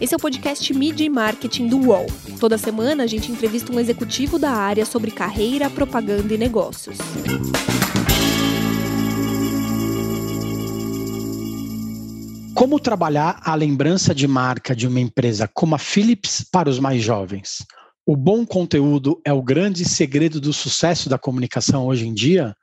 Esse é o podcast Media e Marketing do UOL. Toda semana a gente entrevista um executivo da área sobre carreira, propaganda e negócios. Como trabalhar a lembrança de marca de uma empresa como a Philips para os mais jovens? O bom conteúdo é o grande segredo do sucesso da comunicação hoje em dia?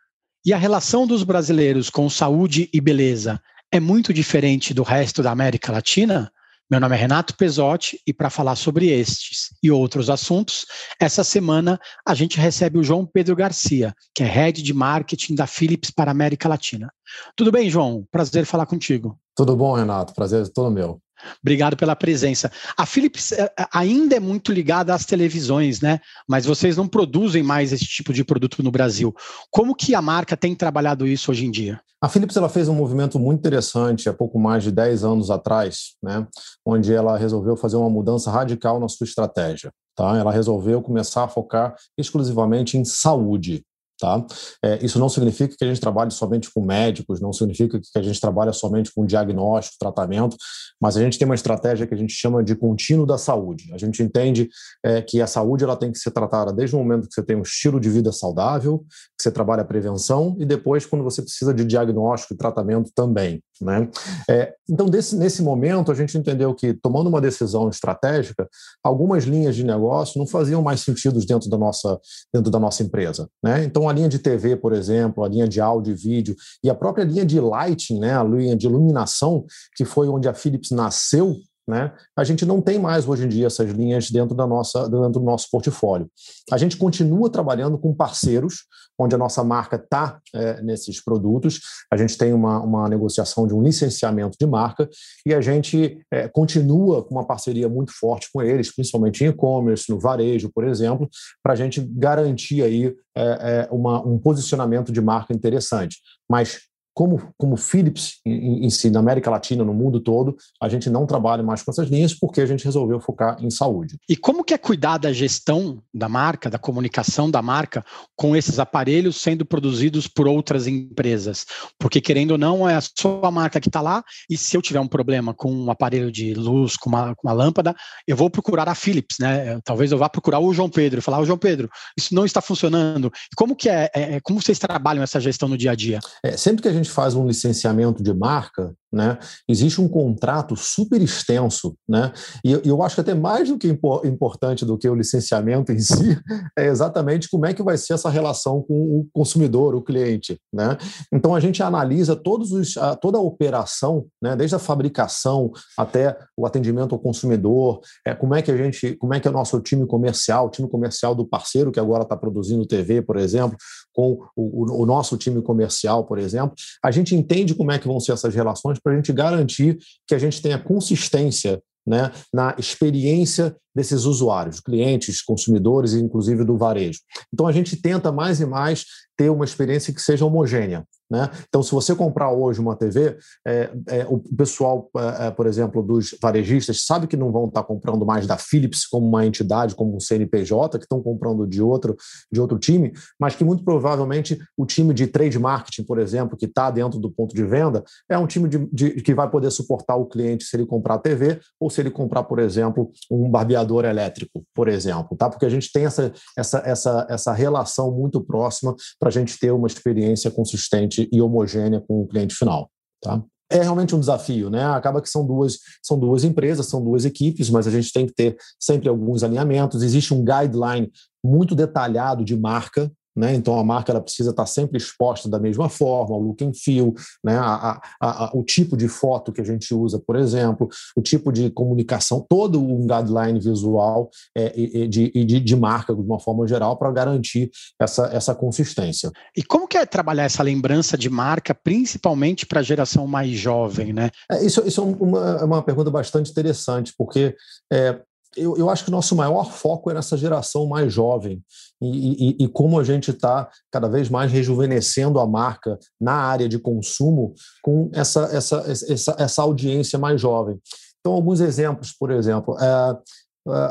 E a relação dos brasileiros com saúde e beleza é muito diferente do resto da América Latina? Meu nome é Renato Pesotti e para falar sobre estes e outros assuntos, essa semana a gente recebe o João Pedro Garcia, que é Head de Marketing da Philips para a América Latina. Tudo bem, João? Prazer falar contigo. Tudo bom, Renato? Prazer é todo meu. Obrigado pela presença. A Philips eh, ainda é muito ligada às televisões, né? Mas vocês não produzem mais esse tipo de produto no Brasil. Como que a marca tem trabalhado isso hoje em dia? A Philips ela fez um movimento muito interessante há pouco mais de 10 anos atrás, né? Onde ela resolveu fazer uma mudança radical na sua estratégia. Tá? Ela resolveu começar a focar exclusivamente em saúde. Tá? É, isso não significa que a gente trabalhe somente com médicos, não significa que a gente trabalha somente com diagnóstico, tratamento, mas a gente tem uma estratégia que a gente chama de contínuo da saúde. A gente entende é, que a saúde ela tem que ser tratada desde o momento que você tem um estilo de vida saudável, que você trabalha a prevenção e depois quando você precisa de diagnóstico e tratamento também. Né? É, então, desse, nesse momento, a gente entendeu que, tomando uma decisão estratégica, algumas linhas de negócio não faziam mais sentido dentro da nossa, dentro da nossa empresa. Né? Então, a linha de TV, por exemplo, a linha de áudio e vídeo e a própria linha de lighting, né, a linha de iluminação, que foi onde a Philips nasceu, né? A gente não tem mais hoje em dia essas linhas dentro da nossa dentro do nosso portfólio. A gente continua trabalhando com parceiros, onde a nossa marca está é, nesses produtos. A gente tem uma, uma negociação de um licenciamento de marca e a gente é, continua com uma parceria muito forte com eles, principalmente em e-commerce, no varejo, por exemplo, para a gente garantir aí é, é, uma, um posicionamento de marca interessante. Mas como, como Philips em, em, si, na América Latina, no mundo todo, a gente não trabalha mais com essas linhas porque a gente resolveu focar em saúde. E como que é cuidar da gestão da marca, da comunicação da marca com esses aparelhos sendo produzidos por outras empresas? Porque, querendo ou não, é a sua marca que está lá e se eu tiver um problema com um aparelho de luz, com uma, com uma lâmpada, eu vou procurar a Philips, né? Talvez eu vá procurar o João Pedro e falar, o João Pedro, isso não está funcionando. Como que é, é, como vocês trabalham essa gestão no dia a dia? É, sempre que a gente gente faz um licenciamento de marca, né, existe um contrato super extenso, né, e eu acho que até mais do que importante do que o licenciamento em si, é exatamente como é que vai ser essa relação com o consumidor, o cliente, né. Então a gente analisa todos os, toda a operação, né, desde a fabricação até o atendimento ao consumidor, é, como é que a gente, como é que é o nosso time comercial, o time comercial do parceiro que agora está produzindo TV, por exemplo, com o, o nosso time comercial, por exemplo, a gente entende como é que vão ser essas relações para a gente garantir que a gente tenha consistência né, na experiência desses usuários, clientes, consumidores e inclusive do varejo. Então a gente tenta mais e mais ter uma experiência que seja homogênea. Né? Então, se você comprar hoje uma TV, é, é, o pessoal, é, é, por exemplo, dos varejistas, sabe que não vão estar comprando mais da Philips como uma entidade, como um CNPJ, que estão comprando de outro, de outro time, mas que muito provavelmente o time de trade marketing, por exemplo, que está dentro do ponto de venda, é um time de, de, que vai poder suportar o cliente se ele comprar a TV ou se ele comprar, por exemplo, um barbeador elétrico, por exemplo, tá? Porque a gente tem essa, essa, essa, essa relação muito próxima para a gente ter uma experiência consistente e homogênea com o cliente final. Tá? É realmente um desafio, né? Acaba que são duas, são duas empresas, são duas equipes, mas a gente tem que ter sempre alguns alinhamentos. Existe um guideline muito detalhado de marca, né? Então a marca ela precisa estar sempre exposta da mesma forma, o look and feel, né? A, a, a, o tipo de foto que a gente usa, por exemplo, o tipo de comunicação, todo um guideline visual é, de, de, de, marca de uma forma geral para garantir essa, essa consistência. E como que é trabalhar essa lembrança de marca, principalmente para a geração mais jovem, né? É, isso, isso é uma, é uma pergunta bastante interessante, porque é, eu, eu acho que o nosso maior foco é nessa geração mais jovem e, e, e como a gente está cada vez mais rejuvenescendo a marca na área de consumo com essa, essa, essa, essa audiência mais jovem. Então, alguns exemplos, por exemplo, é,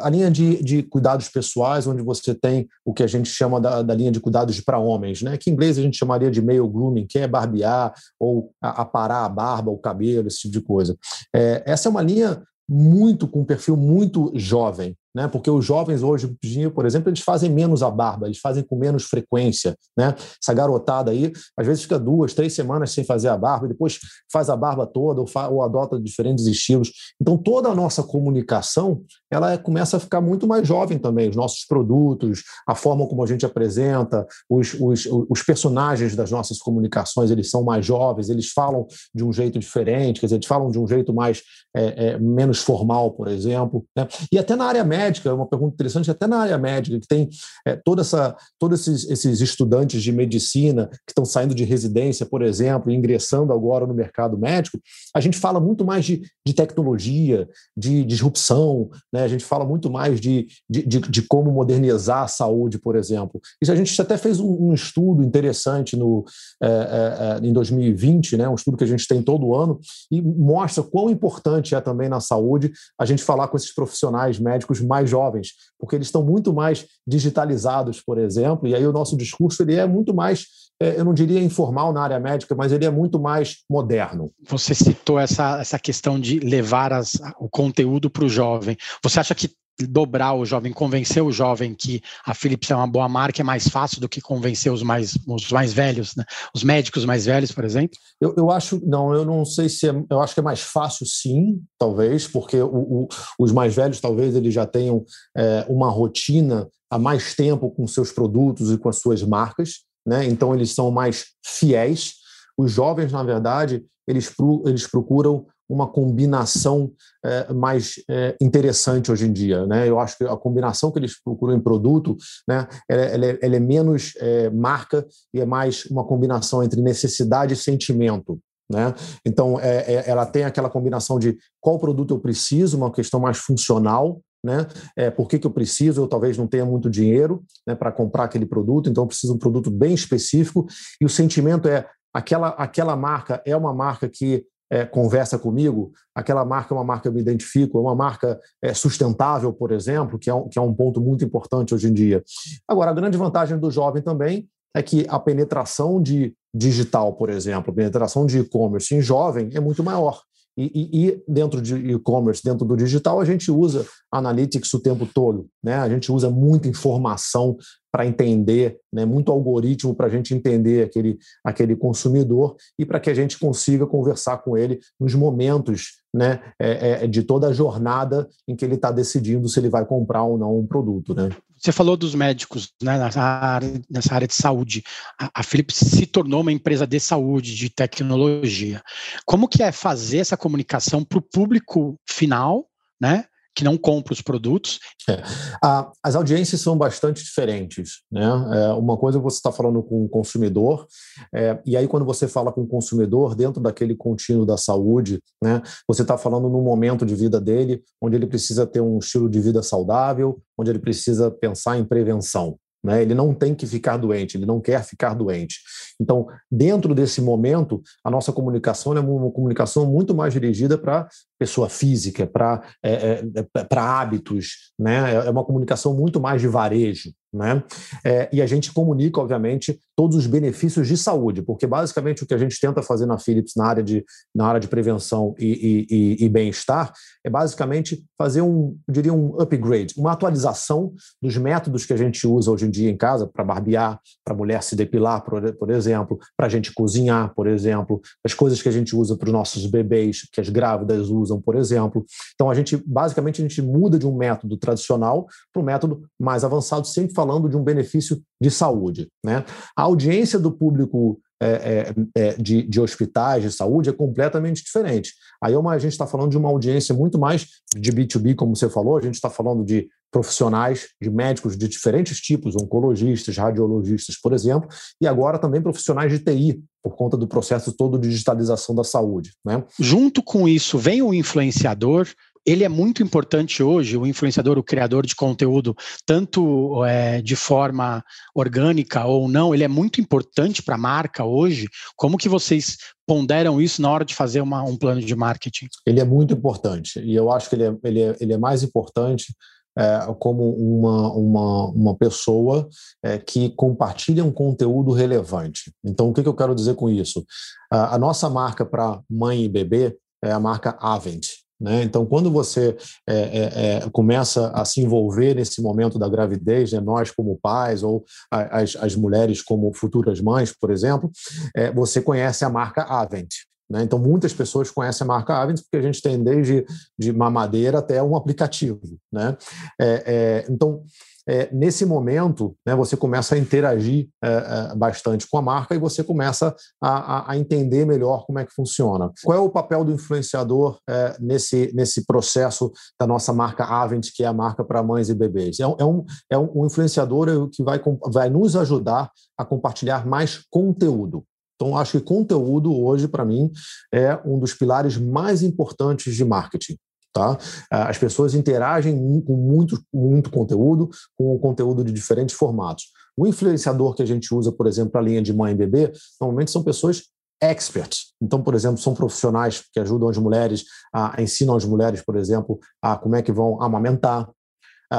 a linha de, de, cuidados pessoais, onde você tem o que a gente chama da, da linha de cuidados para homens, né? que em inglês a gente chamaria de male grooming, que é barbear ou aparar a barba, o cabelo, esse tipo de coisa. É, essa é uma linha muito com um perfil muito jovem né? Porque os jovens hoje, por exemplo, eles fazem menos a barba, eles fazem com menos frequência, né? Essa garotada aí, às vezes fica duas, três semanas sem fazer a barba, e depois faz a barba toda ou, ou adota diferentes estilos. Então, toda a nossa comunicação, ela é, começa a ficar muito mais jovem também. Os nossos produtos, a forma como a gente apresenta, os, os, os personagens das nossas comunicações, eles são mais jovens, eles falam de um jeito diferente, quer dizer, eles falam de um jeito mais é, é, menos formal, por exemplo. Né? E até na área médica, médica, é uma pergunta interessante, até na área médica, que tem é, toda essa, todos esses, esses estudantes de medicina que estão saindo de residência, por exemplo, e ingressando agora no mercado médico, a gente fala muito mais de, de tecnologia, de disrupção, né? a gente fala muito mais de, de, de, de como modernizar a saúde, por exemplo. Isso a gente até fez um, um estudo interessante no, é, é, é em 2020, né? um estudo que a gente tem todo ano, e mostra quão importante é também na saúde a gente falar com esses profissionais médicos mais mais jovens, porque eles estão muito mais digitalizados, por exemplo, e aí o nosso discurso ele é muito mais, é, eu não diria informal na área médica, mas ele é muito mais moderno. Você citou essa, essa questão de levar as, o conteúdo para o jovem. Você acha que dobrar o jovem, convencer o jovem que a Philips é uma boa marca é mais fácil do que convencer os mais, os mais velhos, né? os médicos mais velhos, por exemplo? Eu, eu acho, não, eu não sei se é, eu acho que é mais fácil sim, talvez, porque o, o, os mais velhos talvez eles já tenham é, uma rotina há mais tempo com seus produtos e com as suas marcas, né? então eles são mais fiéis. Os jovens, na verdade, eles, eles procuram uma combinação é, mais é, interessante hoje em dia. Né? Eu acho que a combinação que eles procuram em produto né, ela, ela, é, ela é, menos é, marca e é mais uma combinação entre necessidade e sentimento. Né? Então, é, é, ela tem aquela combinação de qual produto eu preciso, uma questão mais funcional, né? É, por que, que eu preciso? Eu talvez não tenha muito dinheiro né, para comprar aquele produto, então eu preciso de um produto bem específico. E o sentimento é aquela, aquela marca é uma marca que é, conversa comigo, aquela marca é uma marca que eu me identifico, é uma marca é, sustentável, por exemplo, que é, um, que é um ponto muito importante hoje em dia. Agora, a grande vantagem do jovem também é que a penetração de digital, por exemplo, a penetração de e-commerce em jovem é muito maior. E, e, e, dentro de e-commerce, dentro do digital, a gente usa analytics o tempo todo, né? A gente usa muita informação para entender, né? Muito algoritmo para a gente entender aquele, aquele consumidor e para que a gente consiga conversar com ele nos momentos, né? É, é, de toda a jornada em que ele está decidindo se ele vai comprar ou não um produto, né? Você falou dos médicos né, nessa, área, nessa área de saúde. A, a Philips se tornou uma empresa de saúde, de tecnologia. Como que é fazer essa comunicação para o público final, né? Que não compra os produtos. É. as audiências são bastante diferentes. Né? É, uma coisa você está falando com o consumidor, é, e aí quando você fala com o consumidor dentro daquele contínuo da saúde, né, você está falando num momento de vida dele onde ele precisa ter um estilo de vida saudável, onde ele precisa pensar em prevenção. Né? Ele não tem que ficar doente, ele não quer ficar doente. Então, dentro desse momento, a nossa comunicação é uma comunicação muito mais dirigida para pessoa física, para é, é, é hábitos, né? é uma comunicação muito mais de varejo. Né? É, e a gente comunica, obviamente, todos os benefícios de saúde, porque basicamente o que a gente tenta fazer na Philips na área de, na área de prevenção e, e, e bem-estar é basicamente fazer um, diria, um upgrade, uma atualização dos métodos que a gente usa hoje em dia em casa para barbear, para a mulher se depilar, por, por exemplo, para a gente cozinhar, por exemplo, as coisas que a gente usa para os nossos bebês, que as grávidas usam, por exemplo. Então, a gente, basicamente, a gente muda de um método tradicional para um método mais avançado, sempre falando de um benefício de saúde. Né? A audiência do público é, é, é, de, de, hospitais de saúde é completamente diferente. Aí é uma, a gente está falando de uma audiência muito mais de B2B, como você falou, a gente está falando de profissionais, de médicos de diferentes tipos, oncologistas, radiologistas, por exemplo, e agora também profissionais de TI, por conta do processo todo de digitalização da saúde. Né? Junto com isso, vem o influenciador, ele é muito importante hoje, o influenciador, o criador de conteúdo, tanto é, de forma orgânica ou não, ele é muito importante para a marca hoje. Como que vocês ponderam isso na hora de fazer uma, um plano de marketing? Ele é muito importante e eu acho que ele é, ele é, ele é mais importante é, como uma, uma, uma pessoa é, que compartilha um conteúdo relevante. Então, o que, que eu quero dizer com isso? A, a nossa marca para mãe e bebê é a marca Avent. Né? Então, quando você é, é, começa a se envolver nesse momento da gravidez, né? nós como pais ou as, as mulheres como futuras mães, por exemplo, é, você conhece a marca Avent. Né? Então, muitas pessoas conhecem a marca Avent porque a gente tem desde de mamadeira até um aplicativo. Né? Então, é, nesse momento, né, você começa a interagir é, é, bastante com a marca e você começa a, a, entender melhor como é que funciona. Qual é o papel do influenciador é, nesse, nesse processo da nossa marca Avent, que é a marca para mães e bebês? É, um, é um, é influenciador que vai, vai nos ajudar a compartilhar mais conteúdo. Então, acho que conteúdo hoje, para mim, é um dos pilares mais importantes de marketing. Tá? As pessoas interagem com muito, muito conteúdo, com conteúdo de diferentes formatos. O influenciador que a gente usa, por exemplo, para a linha de mãe e bebê, normalmente são pessoas experts. Então, por exemplo, são profissionais que ajudam as mulheres, a, ensinam as mulheres, por exemplo, a como é que vão amamentar,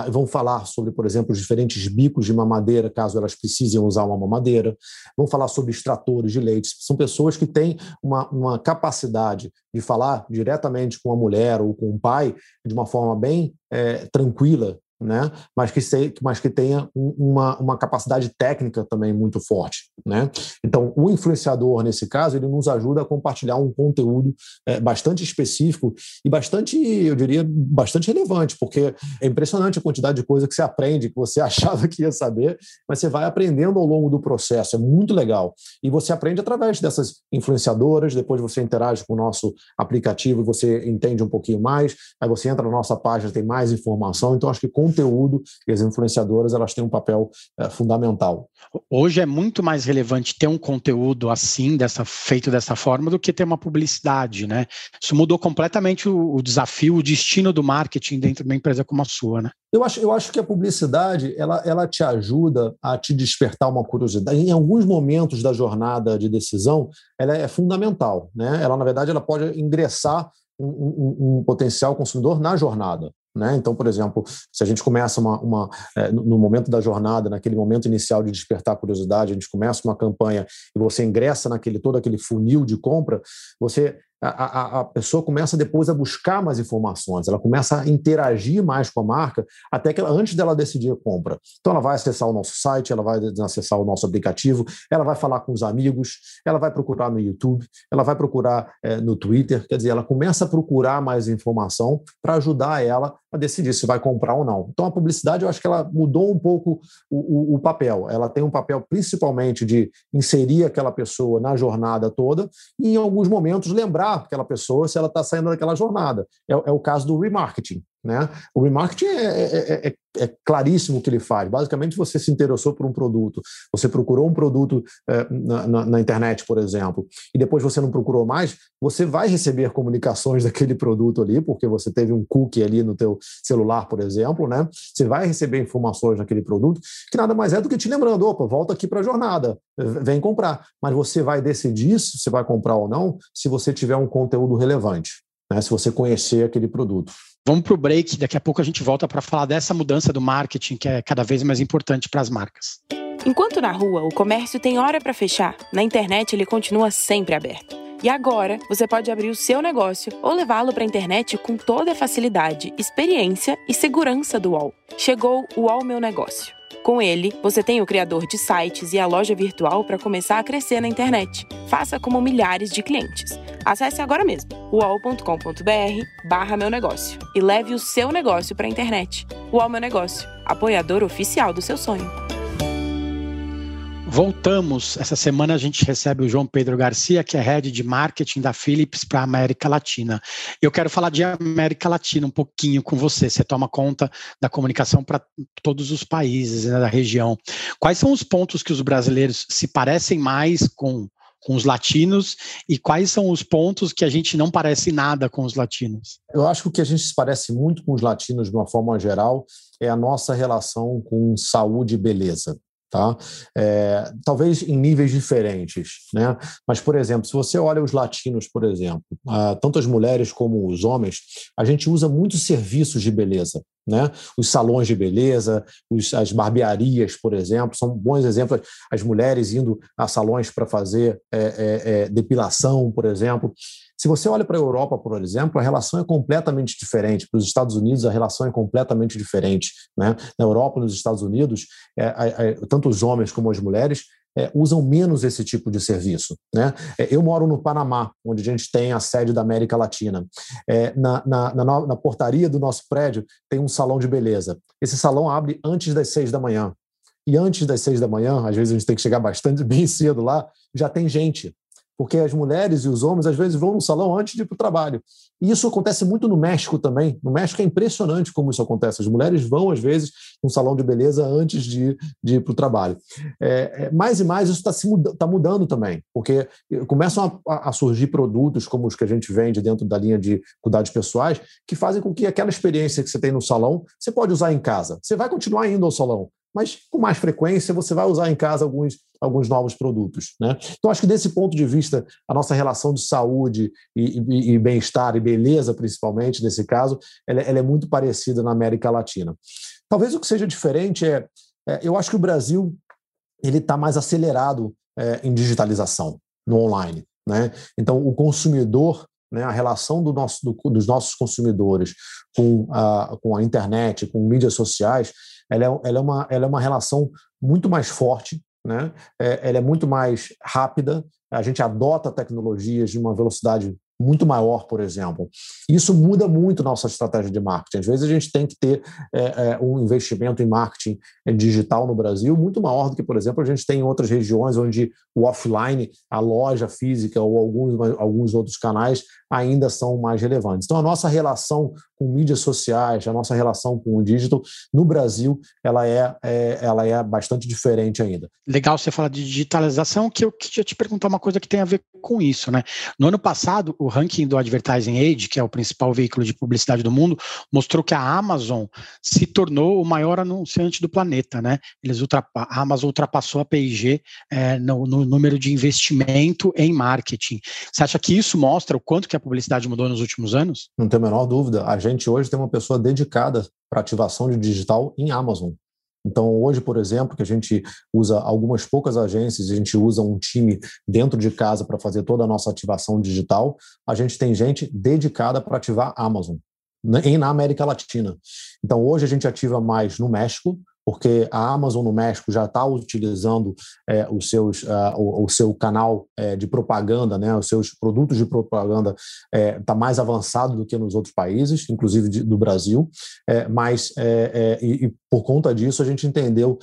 vão falar sobre, por exemplo, os diferentes bicos de mamadeira, caso elas precisem usar uma mamadeira. Vão falar sobre extratores de leite. São pessoas que têm uma, uma capacidade de falar diretamente com a mulher ou com o pai de uma forma bem é, tranquila né? mas, que mas que tenha uma, uma capacidade técnica também muito forte. Né? Então, o influenciador, nesse caso, ele nos ajuda a compartilhar um conteúdo é, bastante específico e bastante, eu diria, bastante relevante, porque é impressionante a quantidade de coisa que você aprende, que você achava que ia saber, mas você vai aprendendo ao longo do processo, é muito legal. E você aprende através dessas influenciadoras, depois você interage com o nosso aplicativo você entende um pouquinho mais, aí você entra na nossa página, tem mais informação, então acho que com conteúdo e as influenciadoras elas têm um papel é, fundamental. Hoje é muito mais relevante ter um conteúdo assim, dessa, feito dessa forma, do que ter uma publicidade, né? Isso mudou completamente o, o desafio, o destino do marketing dentro de uma empresa como a sua, né? Eu acho, eu acho que a publicidade ela, ela te ajuda a te despertar uma curiosidade. Em alguns momentos da jornada de decisão, ela é fundamental. Né? Ela, na verdade, ela pode ingressar um, um, um, potencial consumidor na jornada. Né? Então, por exemplo, se a gente começa uma, uma é, no momento da jornada, naquele momento inicial de despertar curiosidade, a gente começa uma campanha e você ingressa naquele todo aquele funil de compra, você a, a, a, pessoa começa depois a buscar mais informações, ela começa a interagir mais com a marca, até que ela, antes dela decidir a compra. Então, ela vai acessar o nosso site, ela vai acessar o nosso aplicativo, ela vai falar com os amigos, ela vai procurar no YouTube, ela vai procurar é, no Twitter, quer dizer, ela começa a procurar mais informação para ajudar ela a decidir se vai comprar ou não. Então, a publicidade, eu acho que ela mudou um pouco o, o, o papel. Ela tem um papel principalmente de inserir aquela pessoa na jornada toda e, em alguns momentos, lembrar aquela pessoa se ela está saindo daquela jornada. É, é, o caso do remarketing. Né? O remarketing é, é, é, é, claríssimo o que ele faz. Basicamente, você se interessou por um produto, você procurou um produto na, na, na, internet, por exemplo, e depois você não procurou mais, você vai receber comunicações daquele produto ali, porque você teve um cookie ali no teu celular, por exemplo, né? Você vai receber informações daquele produto, que nada mais é do que te lembrando, opa, volta aqui para a jornada, vem comprar. Mas você vai decidir se você vai comprar ou não, se você tiver um conteúdo relevante, né? se você conhecer aquele produto. Vamos para o break, daqui a pouco a gente volta para falar dessa mudança do marketing que é cada vez mais importante para as marcas. Enquanto na rua o comércio tem hora para fechar, na internet ele continua sempre aberto. E agora você pode abrir o seu negócio ou levá-lo para a internet com toda a facilidade, experiência e segurança do UOL. Chegou o UOL Meu Negócio. Com ele, você tem o criador de sites e a loja virtual para começar a crescer na internet. Faça como milhares de clientes. Acesse agora mesmo uol.com.br barra meu negócio e leve o seu negócio para a internet. UOL Meu Negócio, apoiador oficial do seu sonho. Voltamos. Essa semana a gente recebe o João Pedro Garcia, que é head de marketing da Philips para a América Latina. Eu quero falar de América Latina um pouquinho com você. Você toma conta da comunicação para todos os países né, da região. Quais são os pontos que os brasileiros se parecem mais com, com os latinos e quais são os pontos que a gente não parece nada com os latinos? Eu acho que o que a gente se parece muito com os latinos de uma forma geral é a nossa relação com saúde e beleza. Tá? É, talvez em níveis diferentes, né? Mas, por exemplo, se você olha os latinos, por exemplo, uh, tanto as mulheres como os homens, a gente usa muitos serviços de beleza, né? Os salões de beleza, os, as barbearias, por exemplo, são bons exemplos. As mulheres indo a salões para fazer é, é, é depilação, por exemplo. Se você olha para a Europa, por exemplo, a relação é completamente diferente. Para os Estados Unidos, a relação é completamente diferente. Né? Na Europa, nos Estados Unidos, é, é, tanto os homens como as mulheres é, usam menos esse tipo de serviço. Né? É, eu moro no Panamá, onde a gente tem a sede da América Latina. É, na, na, na, na, portaria do nosso prédio tem um salão de beleza. Esse salão abre antes das seis da manhã. E antes das seis da manhã, às vezes a gente tem que chegar bastante bem cedo lá, já tem gente porque as mulheres e os homens às vezes vão no salão antes de ir para o trabalho. E isso acontece muito no México também. No México é impressionante como isso acontece. As mulheres vão, às vezes, no salão de beleza antes de, de ir para o trabalho. É, é, mais e mais isso está muda, tá mudando também, porque começam a, a, surgir produtos como os que a gente vende dentro da linha de cuidados pessoais, que fazem com que aquela experiência que você tem no salão, você pode usar em casa. Você vai continuar indo ao salão, mas com mais frequência você vai usar em casa alguns, alguns novos produtos. Né? Então, acho que desse ponto de vista, a nossa relação de saúde e, e, e bem-estar e beleza, principalmente nesse caso, ela, ela, é muito parecida na América Latina. Talvez o que seja diferente é, é eu acho que o Brasil ele está mais acelerado é, em digitalização no online. Né? Então, o consumidor né, a relação do nosso, do, dos nossos consumidores com a, com a internet, com mídias sociais, ela é, ela é, uma, ela é uma relação muito mais forte, né? É, ela é muito mais rápida, a gente adota tecnologias de uma velocidade muito maior, por exemplo. Isso muda muito nossa estratégia de marketing. Às vezes a gente tem que ter é, é, um investimento em marketing digital no Brasil muito maior do que, por exemplo, a gente tem em outras regiões onde o offline, a loja física ou alguns, alguns outros canais ainda são mais relevantes. Então, a nossa relação com mídias sociais, a nossa relação com o digital no Brasil, ela é, é ela é bastante diferente ainda. Legal você falar de digitalização, que eu queria te perguntar uma coisa que tem a ver com isso, né? No ano passado, o ranking do Advertising Age, que é o principal veículo de publicidade do mundo, mostrou que a Amazon se tornou o maior anunciante do planeta, né? Eles ultrapa a Amazon ultrapassou a P&G é, no, no número de investimento em marketing. Você acha que isso mostra o quanto que a publicidade mudou nos últimos anos? Não tem a menor dúvida. A gente hoje tem uma pessoa dedicada para ativação de digital em Amazon. Então, hoje, por exemplo, que a gente usa algumas poucas agências, a gente usa um time dentro de casa para fazer toda a nossa ativação digital, a gente tem gente dedicada para ativar Amazon né, em na América Latina. Então, hoje a gente ativa mais no México, porque a Amazon no México já está utilizando é, os seus, uh, o, o, seu canal é, de propaganda, né, os seus produtos de propaganda está é, tá mais avançado do que nos outros países, inclusive de, do Brasil, é, mas é, é, e, e, por conta disso a gente entendeu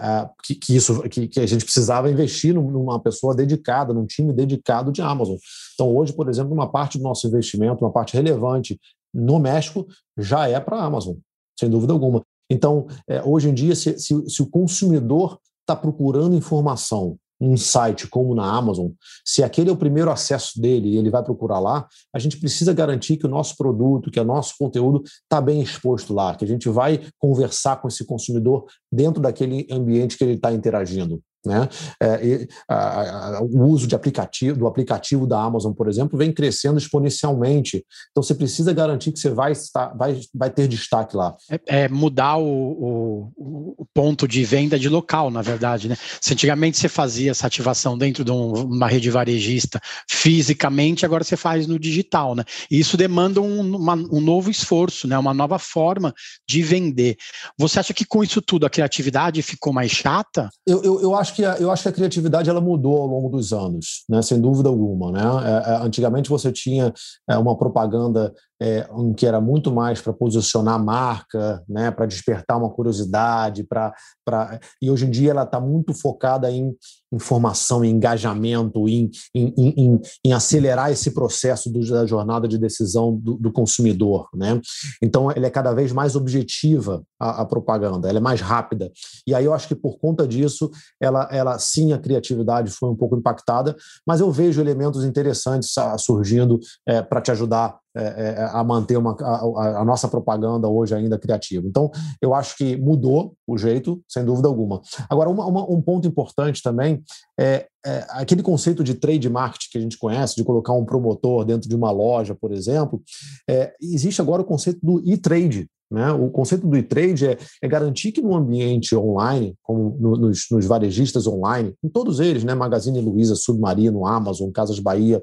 a, que, que, isso que, que, a gente precisava investir numa pessoa dedicada, num time dedicado de Amazon. Então hoje, por exemplo, uma parte do nosso investimento, uma parte relevante no México já é para a Amazon, sem dúvida alguma. Então, é, hoje em dia, se, se, se o consumidor está procurando informação um site como na Amazon, se aquele é o primeiro acesso dele e ele vai procurar lá, a gente precisa garantir que o nosso produto, que o nosso conteúdo está bem exposto lá, que a gente vai conversar com esse consumidor dentro daquele ambiente que ele está interagindo. Né? É, e, a, a, o uso de aplicativo, do aplicativo da Amazon, por exemplo, vem crescendo exponencialmente. Então você precisa garantir que você vai, estar, vai, vai ter destaque lá. É, é mudar o, o, o, ponto de venda de local, na verdade. Né? Se antigamente você fazia essa ativação dentro de um, uma rede varejista fisicamente, agora você faz no digital. Né? E isso demanda um, uma, um novo esforço, né? uma nova forma de vender. Você acha que com isso tudo a criatividade ficou mais chata? Eu, eu, eu acho acho que a, eu acho que a criatividade ela mudou ao longo dos anos, né? sem dúvida alguma. Né? É, é, antigamente você tinha é, uma propaganda é, que era muito mais para posicionar a marca, né? para despertar uma curiosidade, para pra... e hoje em dia ela está muito focada em informação, em engajamento, em, em, em, em acelerar esse processo do, da jornada de decisão do, do consumidor. Né? Então, ela é cada vez mais objetiva a, a, propaganda, ela é mais rápida. E aí eu acho que por conta disso, ela, ela sim, a criatividade foi um pouco impactada, mas eu vejo elementos interessantes surgindo é, para te ajudar é, é, a manter uma, a, a, nossa propaganda hoje ainda criativa. Então, eu acho que mudou o jeito, sem dúvida alguma. Agora, uma, uma, um ponto importante também é, é, aquele conceito de trade marketing que a gente conhece, de colocar um promotor dentro de uma loja, por exemplo, é, existe agora o conceito do e-trade, né? O conceito do e-trade é, é, garantir que no ambiente online, como no, nos, nos, varejistas online, em todos eles, né? Magazine Luiza, Submarino, Amazon, Casas Bahia,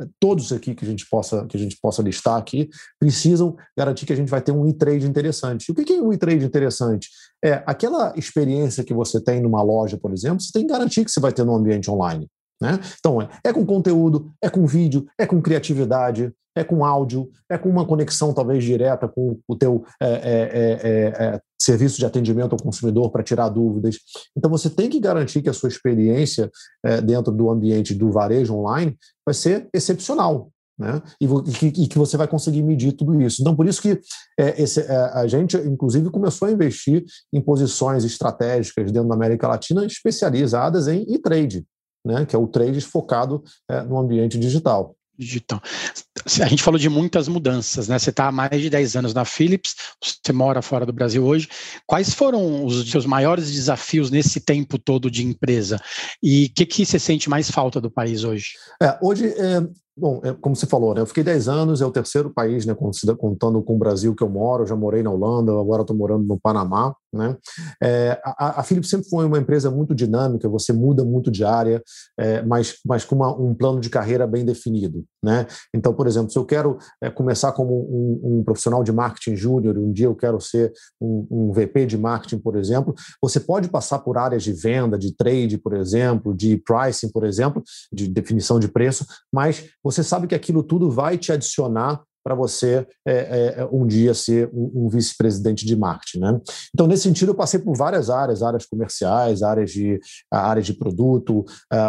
é, todos aqui que a gente possa que a gente possa listar aqui, precisam garantir que a gente vai ter um e-trade interessante. O que é um e-trade interessante? É aquela experiência que você tem numa loja, por exemplo, você tem que garantir que você vai ter no ambiente online. Né? Então, é, é com conteúdo, é com vídeo, é com criatividade, é com áudio, é com uma conexão talvez direta com o teu é, é, é, é serviço de atendimento ao consumidor para tirar dúvidas. Então, você tem que garantir que a sua experiência é, dentro do ambiente do varejo online vai ser excepcional. Né? E, que, e, que, você vai conseguir medir tudo isso. Então, por isso que é, esse, é, a gente, inclusive, começou a investir em posições estratégicas dentro da América Latina especializadas em e-trade né, que é o trade focado é, no ambiente digital. Digital. A gente falou de muitas mudanças, né? Você está há mais de 10 anos na Philips, você mora fora do Brasil hoje. Quais foram os seus maiores desafios nesse tempo todo de empresa? E o que, que você sente mais falta do país hoje? É, hoje, é, Bom, é, como você falou, né, eu fiquei 10 anos, é o terceiro país, né, contando com o Brasil que eu moro, eu já morei na Holanda, agora estou morando no Panamá. Né? É, a, a Philips sempre foi uma empresa muito dinâmica, você muda muito de área, é, mas, mas com uma, um plano de carreira bem definido. Né? Então, por exemplo, se eu quero é, começar como um, um, profissional de marketing júnior, um dia eu quero ser um, um VP de marketing, por exemplo, você pode passar por áreas de venda, de trade, por exemplo, de pricing, por exemplo, de definição de preço, mas você sabe que aquilo tudo vai te adicionar para você é, é, um dia ser um, um vice-presidente de marketing. Né? Então, nesse sentido, eu passei por várias áreas, áreas comerciais, áreas de, áreas de produto,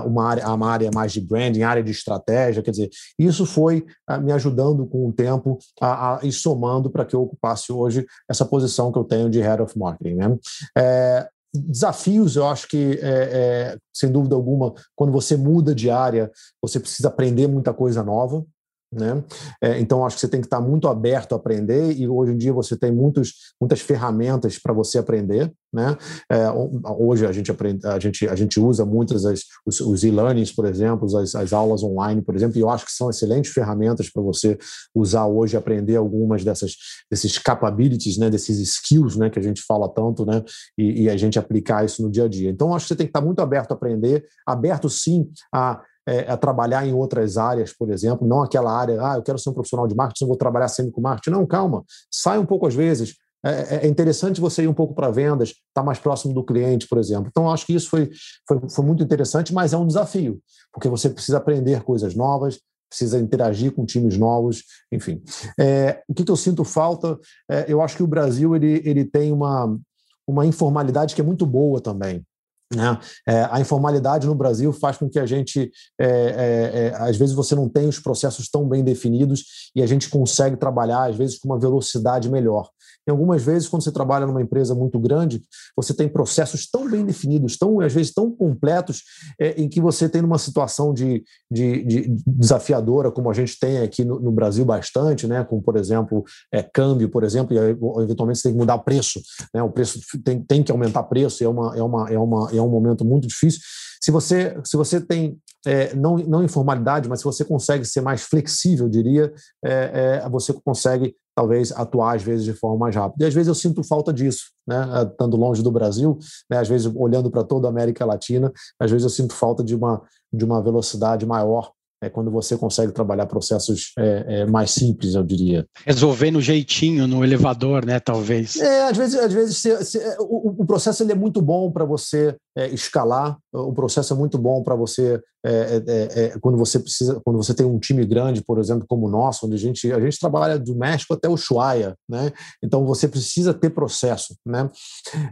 uma área, uma área mais de branding, área de estratégia, quer dizer, isso foi me ajudando com o tempo a, a ir somando para que eu ocupasse hoje essa posição que eu tenho de Head of Marketing. Né? É, desafios, eu acho que, é, é, sem dúvida alguma, quando você muda de área, você precisa aprender muita coisa nova. Né? É, então, acho que você tem que estar muito aberto a aprender, e hoje em dia você tem muitos, muitas ferramentas para você aprender. Né? É, hoje a gente, aprende, a, gente, a gente usa muitas as, os, os e-learnings, por exemplo, as, as aulas online, por exemplo, e eu acho que são excelentes ferramentas para você usar hoje aprender algumas dessas, desses capabilities, né? desses skills né? que a gente fala tanto, né? E, e a gente aplicar isso no dia a dia. Então, acho que você tem que estar muito aberto a aprender, aberto sim a é, a trabalhar em outras áreas, por exemplo, não aquela área, ah, eu quero ser um profissional de marketing, vou trabalhar sempre com marketing. Não, calma, sai um pouco às vezes. É, é, é interessante você ir um pouco para vendas, estar tá mais próximo do cliente, por exemplo. Então, acho que isso foi, foi, foi muito interessante, mas é um desafio, porque você precisa aprender coisas novas, precisa interagir com times novos, enfim. É, o que, que, eu sinto falta? É, eu acho que o Brasil ele, ele tem uma, uma informalidade que é muito boa também. Né? É, a informalidade no Brasil faz com que a gente, é, é, é, às vezes, você não tem os processos tão bem definidos e a gente consegue trabalhar, às vezes, com uma velocidade melhor. E algumas vezes, quando você trabalha numa empresa muito grande, você tem processos tão bem definidos, tão, às vezes, tão completos, é, em que você tem uma situação de, de, de, desafiadora, como a gente tem aqui no, no Brasil bastante, né? como, por exemplo, é, câmbio, por exemplo, e eventualmente você tem que mudar preço. Né? O preço tem, tem que aumentar preço, é uma, é uma, é uma, é um momento muito difícil. Se você, se você tem é, não, não informalidade, mas se você consegue ser mais flexível, diria, é, é, você consegue talvez atuar às vezes de forma mais rápida. E às vezes eu sinto falta disso, né? Estando longe do Brasil, né? às vezes olhando para toda a América Latina, às vezes eu sinto falta de uma, de uma velocidade maior é quando você consegue trabalhar processos é, é, mais simples, eu diria. Resolver no jeitinho, no elevador, né? Talvez. É, às vezes, às vezes se, se, o, o, processo ele é muito bom para você é, escalar. O processo é muito bom para você é, é, é, quando você precisa, quando você tem um time grande, por exemplo, como o nosso, onde a gente a gente trabalha do México até o Ushuaia, né? Então você precisa ter processo, né?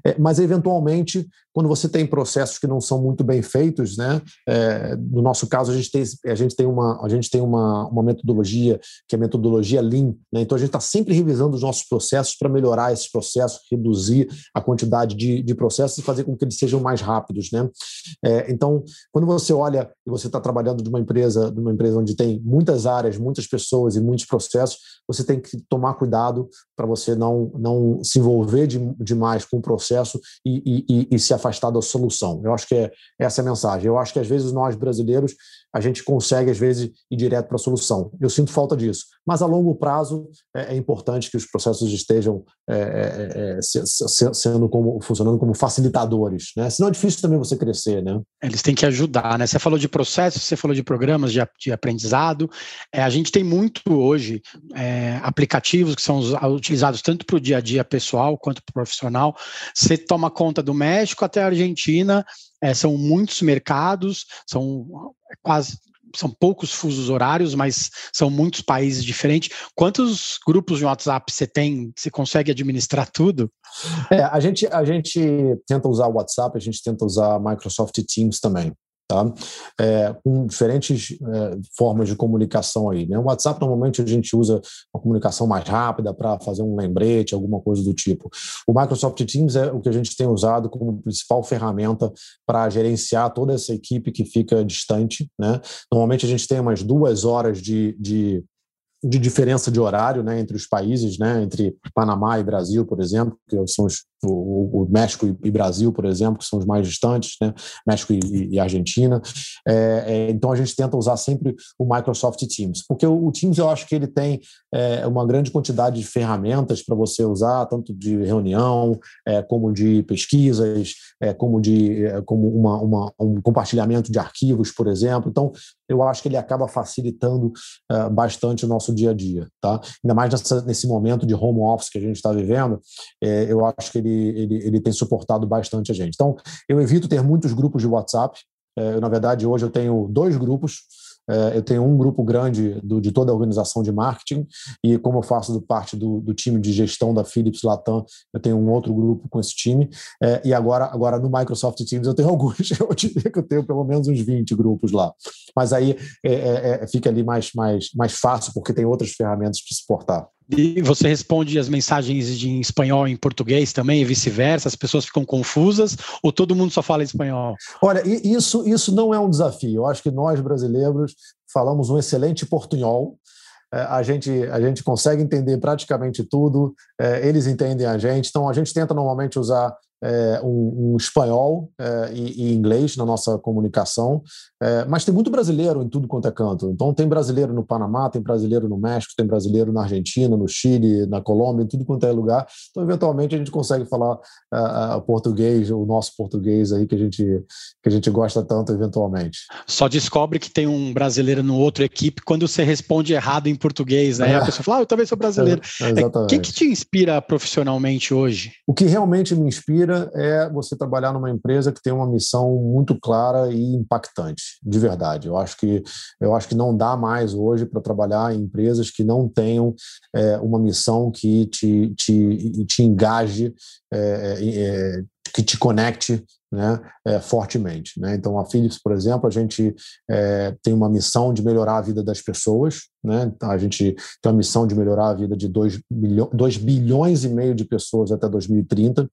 É, mas eventualmente, quando você tem processos que não são muito bem feitos, né? É, no nosso caso a gente tem a gente tem uma a gente tem uma, uma metodologia que é a metodologia Lean, né? Então a gente está sempre revisando os nossos processos para melhorar esses processos, reduzir a quantidade de, de processos e fazer com que eles sejam mais rápidos, né? É, então quando você olha e você está trabalhando de uma empresa, de uma empresa onde tem muitas áreas, muitas pessoas e muitos processos, você tem que tomar cuidado para você não, não se envolver de, demais com o processo e, e, e, se afastar da solução. Eu acho que é essa é a mensagem. Eu acho que às vezes nós brasileiros a gente consegue, às vezes, ir direto para a solução. Eu sinto falta disso. Mas a longo prazo é, é importante que os processos estejam é, é, é se, se, sendo como, funcionando como facilitadores. Né? Senão é difícil também você crescer. Né? Eles têm que ajudar. Né? Você falou de processos, você falou de programas de, de aprendizado. É, a gente tem muito hoje é, aplicativos que são utilizados tanto para o dia a dia pessoal quanto para profissional. Você toma conta do México até a Argentina, é, são muitos mercados, são quase são poucos fusos horários, mas são muitos países diferentes. Quantos grupos de WhatsApp você tem? Você consegue administrar tudo? É, a gente a gente tenta usar o WhatsApp, a gente tenta usar Microsoft Teams também tá? É, com diferentes é, formas de comunicação aí. Né? O WhatsApp, normalmente, a gente usa uma comunicação mais rápida para fazer um lembrete, alguma coisa do tipo. O Microsoft Teams é o que a gente tem usado como principal ferramenta para gerenciar toda essa equipe que fica distante. Né? Normalmente, a gente tem umas duas horas de, de de diferença de horário né, entre os países, né, entre Panamá e Brasil, por exemplo, que são os, o, o, México e Brasil, por exemplo, que são os mais distantes, né, México e, e Argentina. É, é, então a gente tenta usar sempre o Microsoft Teams, porque o, o Teams eu acho que ele tem é, uma grande quantidade de ferramentas para você usar, tanto de reunião, é, como de pesquisas, é, como de é, como uma, uma, um compartilhamento de arquivos, por exemplo. Então eu acho que ele acaba facilitando bastante o nosso dia a dia, tá? Ainda mais nessa, nesse momento de home office que a gente está vivendo, eu acho que ele ele, ele, tem suportado bastante a gente. Então, eu evito ter muitos grupos de WhatsApp. É, eu, na verdade, hoje eu tenho dois grupos. É, eu tenho um grupo grande do, de toda a organização de marketing, e como eu faço parte do, do, time de gestão da Philips Latam, eu tenho um outro grupo com esse time. É, e agora, agora no Microsoft Teams eu tenho alguns, eu diria que eu tenho pelo menos uns 20 grupos lá. Mas aí é, é, é, fica ali mais, mais, mais fácil, porque tem outras ferramentas para suportar. E você responde as mensagens em espanhol em português também, e vice-versa? As pessoas ficam confusas ou todo mundo só fala espanhol? Olha, isso, isso não é um desafio. Eu acho que nós, brasileiros, falamos um excelente portunhol. É, a gente, a gente consegue entender praticamente tudo, é, eles entendem a gente, então a gente tenta normalmente usar é, um, um, espanhol e, e, inglês na nossa comunicação, é, mas tem muito brasileiro em tudo quanto é canto. Então tem brasileiro no Panamá, tem brasileiro no México, tem brasileiro na Argentina, no Chile, na Colômbia, em tudo quanto é lugar. Então eventualmente a gente consegue falar uh, uh, português, o nosso português aí que a gente que a gente gosta tanto eventualmente. Só descobre que tem um brasileiro no outro equipe quando você responde errado em português, né? A pessoa fala, ah, eu também sou brasileiro. É, exatamente. O que, que te inspira profissionalmente hoje? O que realmente me inspira é você trabalhar numa empresa que tem uma missão muito clara e impactante, de verdade. Eu acho que, eu acho que não dá mais hoje para trabalhar em empresas que não tenham é, uma missão que te, te, te engaje, é, é, que te conecte né, é, fortemente. Né? Então, a Philips, por exemplo, a gente é, tem uma missão de melhorar a vida das pessoas, né? a gente tem uma missão de melhorar a vida de 2 bilhões, 2 bilhões e meio de pessoas até 2030.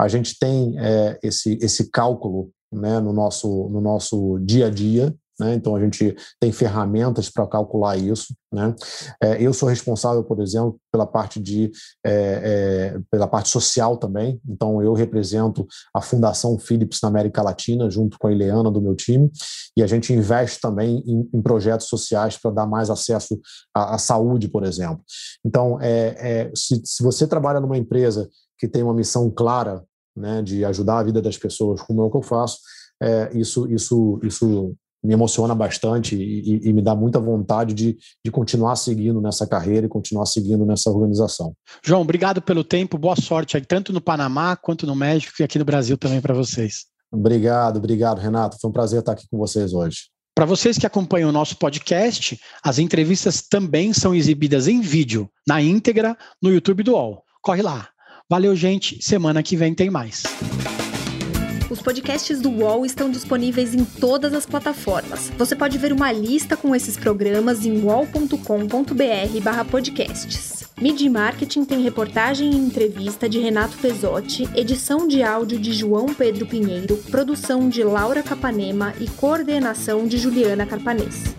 A gente tem é, esse, esse cálculo né, no, nosso, no nosso dia a dia, né? Então, a gente tem ferramentas para calcular isso. Né? É, eu sou responsável, por exemplo, pela parte, de, é, é, pela parte social também. Então, eu represento a Fundação Philips na América Latina, junto com a Ileana do meu time, e a gente investe também em, em projetos sociais para dar mais acesso à, à, saúde, por exemplo. Então, é, é, se, se você trabalha numa empresa que tem uma missão clara né, de ajudar a vida das pessoas, como é o que eu faço, é, isso, isso, isso me emociona bastante e, e, me dá muita vontade de, de continuar seguindo nessa carreira e continuar seguindo nessa organização. João, obrigado pelo tempo, boa sorte aí, tanto no Panamá quanto no México e aqui no Brasil também para vocês. Obrigado, obrigado, Renato. Foi um prazer estar aqui com vocês hoje. Para vocês que acompanham o nosso podcast, as entrevistas também são exibidas em vídeo, na íntegra, no YouTube do UOL. Corre lá. Valeu, gente. Semana que vem tem mais. Os podcasts do UOL estão disponíveis em todas as plataformas. Você pode ver uma lista com esses programas em wall.com.br/podcasts. Midi Marketing tem reportagem e entrevista de Renato Pesotti, edição de áudio de João Pedro Pinheiro, produção de Laura Capanema e coordenação de Juliana Carpanês.